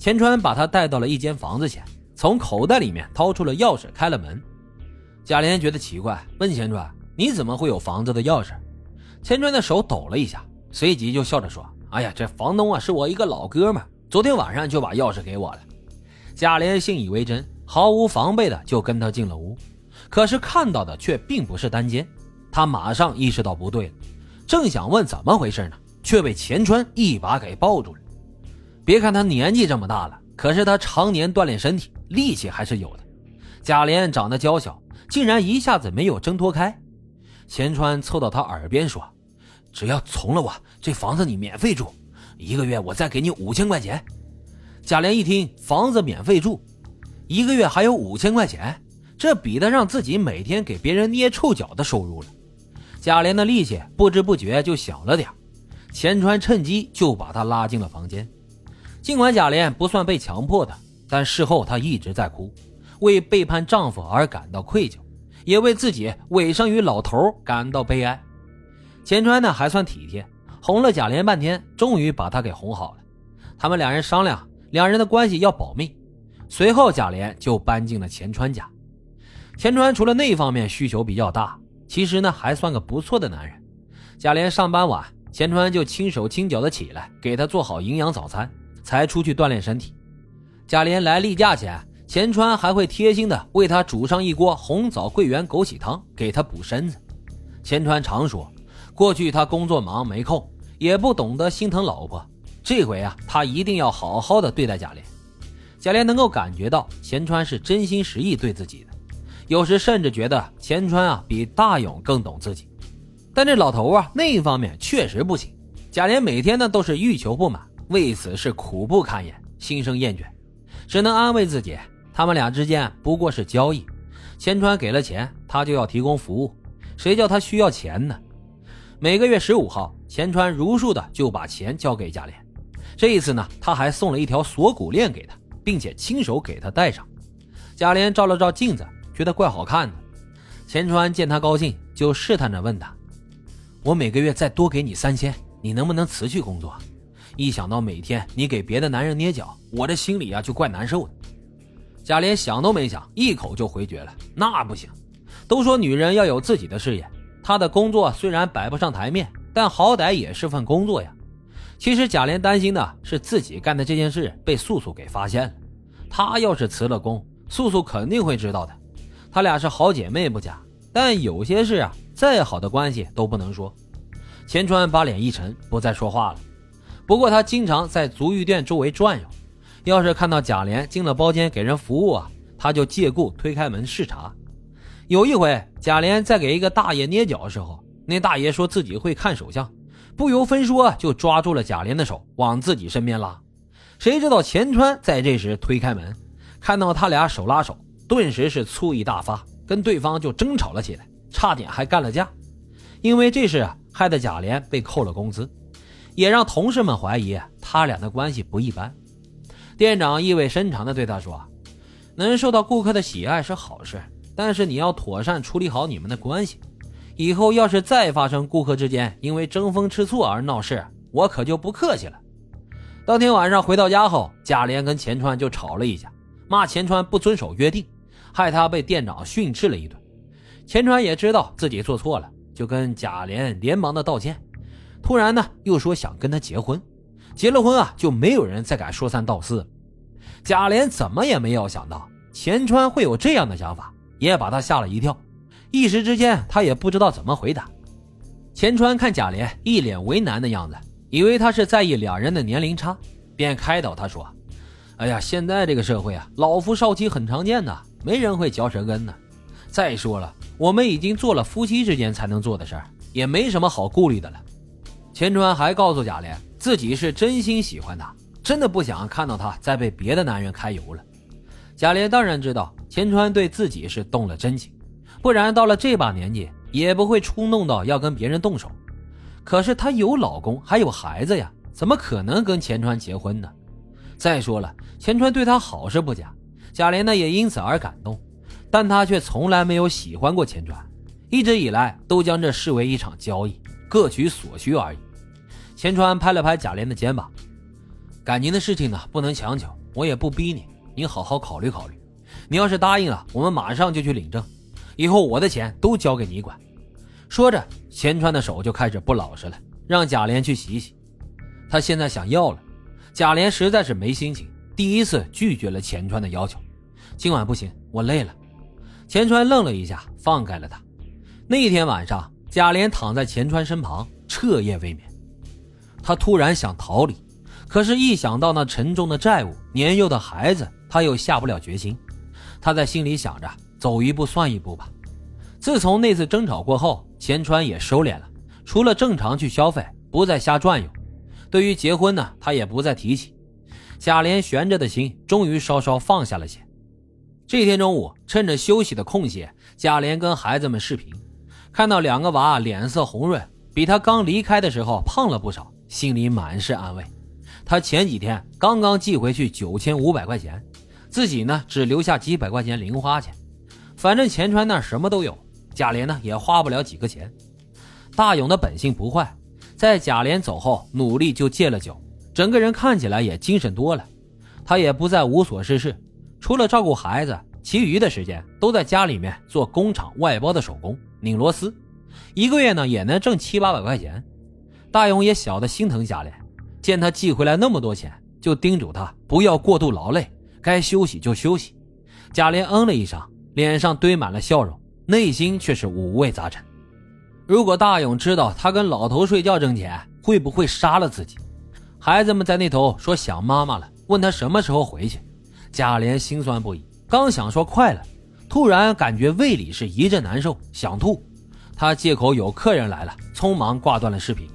钱川把他带到了一间房子前，从口袋里面掏出了钥匙，开了门。贾琏觉得奇怪，问钱川：“你怎么会有房子的钥匙？”钱川的手抖了一下，随即就笑着说：“哎呀，这房东啊是我一个老哥们，昨天晚上就把钥匙给我了。”贾琏信以为真，毫无防备的就跟他进了屋。可是看到的却并不是单间，他马上意识到不对了，正想问怎么回事呢，却被钱川一把给抱住了。别看他年纪这么大了，可是他常年锻炼身体，力气还是有的。贾琏长得娇小，竟然一下子没有挣脱开。钱川凑到他耳边说：“只要从了我，这房子你免费住，一个月我再给你五千块钱。”贾琏一听，房子免费住，一个月还有五千块钱，这比得上自己每天给别人捏臭脚的收入了。贾琏的力气不知不觉就小了点钱川趁机就把他拉进了房间。尽管贾琏不算被强迫的，但事后他一直在哭，为背叛丈夫而感到愧疚，也为自己委身于老头感到悲哀。钱川呢还算体贴，哄了贾琏半天，终于把他给哄好了。他们两人商量，两人的关系要保密。随后，贾琏就搬进了钱川家。钱川除了那方面需求比较大，其实呢还算个不错的男人。贾琏上班晚，钱川就轻手轻脚的起来，给他做好营养早餐。才出去锻炼身体。贾琏来例假前，钱川还会贴心的为他煮上一锅红枣桂圆枸杞汤，给他补身子。钱川常说，过去他工作忙没空，也不懂得心疼老婆。这回啊，他一定要好好的对待贾琏。贾琏能够感觉到钱川是真心实意对自己的，有时甚至觉得钱川啊比大勇更懂自己。但这老头啊那一方面确实不行。贾琏每天呢都是欲求不满。为此是苦不堪言，心生厌倦，只能安慰自己，他们俩之间不过是交易。钱川给了钱，他就要提供服务，谁叫他需要钱呢？每个月十五号，钱川如数的就把钱交给贾琏。这一次呢，他还送了一条锁骨链给他，并且亲手给他戴上。贾琏照了照镜子，觉得怪好看的。钱川见他高兴，就试探着问他：“我每个月再多给你三千，你能不能辞去工作？”一想到每天你给别的男人捏脚，我这心里啊就怪难受的。贾琏想都没想，一口就回绝了。那不行，都说女人要有自己的事业。她的工作虽然摆不上台面，但好歹也是份工作呀。其实贾琏担心的是自己干的这件事被素素给发现了。他要是辞了工，素素肯定会知道的。他俩是好姐妹不假，但有些事啊，再好的关系都不能说。钱川把脸一沉，不再说话了。不过他经常在足浴店周围转悠，要是看到贾琏进了包间给人服务啊，他就借故推开门视察。有一回，贾琏在给一个大爷捏脚的时候，那大爷说自己会看手相，不由分说就抓住了贾琏的手往自己身边拉。谁知道钱川在这时推开门，看到他俩手拉手，顿时是醋意大发，跟对方就争吵了起来，差点还干了架。因为这事害得贾琏被扣了工资。也让同事们怀疑他俩的关系不一般。店长意味深长地对他说：“能受到顾客的喜爱是好事，但是你要妥善处理好你们的关系。以后要是再发生顾客之间因为争风吃醋而闹事，我可就不客气了。”当天晚上回到家后，贾琏跟钱川就吵了一架，骂钱川不遵守约定，害他被店长训斥了一顿。钱川也知道自己做错了，就跟贾琏连忙的道歉。突然呢，又说想跟他结婚，结了婚啊，就没有人再敢说三道四。贾琏怎么也没有想到钱川会有这样的想法，也把他吓了一跳。一时之间，他也不知道怎么回答。钱川看贾琏一脸为难的样子，以为他是在意两人的年龄差，便开导他说：“哎呀，现在这个社会啊，老夫少妻很常见的，没人会嚼舌根的。再说了，我们已经做了夫妻之间才能做的事儿，也没什么好顾虑的了。”钱川还告诉贾琏，自己是真心喜欢他，真的不想看到他再被别的男人揩油了。贾琏当然知道钱川对自己是动了真情，不然到了这把年纪也不会冲动到要跟别人动手。可是她有老公，还有孩子呀，怎么可能跟钱川结婚呢？再说了，钱川对她好是不假，贾琏呢也因此而感动，但他却从来没有喜欢过钱川，一直以来都将这视为一场交易，各取所需而已。钱川拍了拍贾琏的肩膀，感情的事情呢不能强求，我也不逼你，你好好考虑考虑。你要是答应了，我们马上就去领证，以后我的钱都交给你管。说着，钱川的手就开始不老实了，让贾琏去洗洗。他现在想要了，贾琏实在是没心情，第一次拒绝了钱川的要求。今晚不行，我累了。钱川愣了一下，放开了他。那天晚上，贾琏躺在钱川身旁，彻夜未眠。他突然想逃离，可是，一想到那沉重的债务、年幼的孩子，他又下不了决心。他在心里想着，走一步算一步吧。自从那次争吵过后，钱川也收敛了，除了正常去消费，不再瞎转悠。对于结婚呢，他也不再提起。贾琏悬着的心终于稍稍放下了些。这天中午，趁着休息的空隙，贾琏跟孩子们视频，看到两个娃脸色红润，比他刚离开的时候胖了不少，心里满是安慰。他前几天刚刚寄回去九千五百块钱，自己呢只留下几百块钱零花钱，反正钱川那什么都有。贾琏呢也花不了几个钱，大勇的本性不坏，在贾琏走后努力就戒了酒，整个人看起来也精神多了。他也不再无所事事，除了照顾孩子，其余的时间都在家里面做工厂外包的手工，拧螺丝，一个月呢也能挣七八百块钱。大勇也晓得心疼贾琏，见他寄回来那么多钱，就叮嘱他不要过度劳累，该休息就休息。贾琏嗯了一声，脸上堆满了笑容。内心却是五味杂陈。如果大勇知道他跟老头睡觉挣钱，会不会杀了自己？孩子们在那头说想妈妈了，问他什么时候回去。贾琏心酸不已，刚想说快了，突然感觉胃里是一阵难受，想吐。他借口有客人来了，匆忙挂断了视频。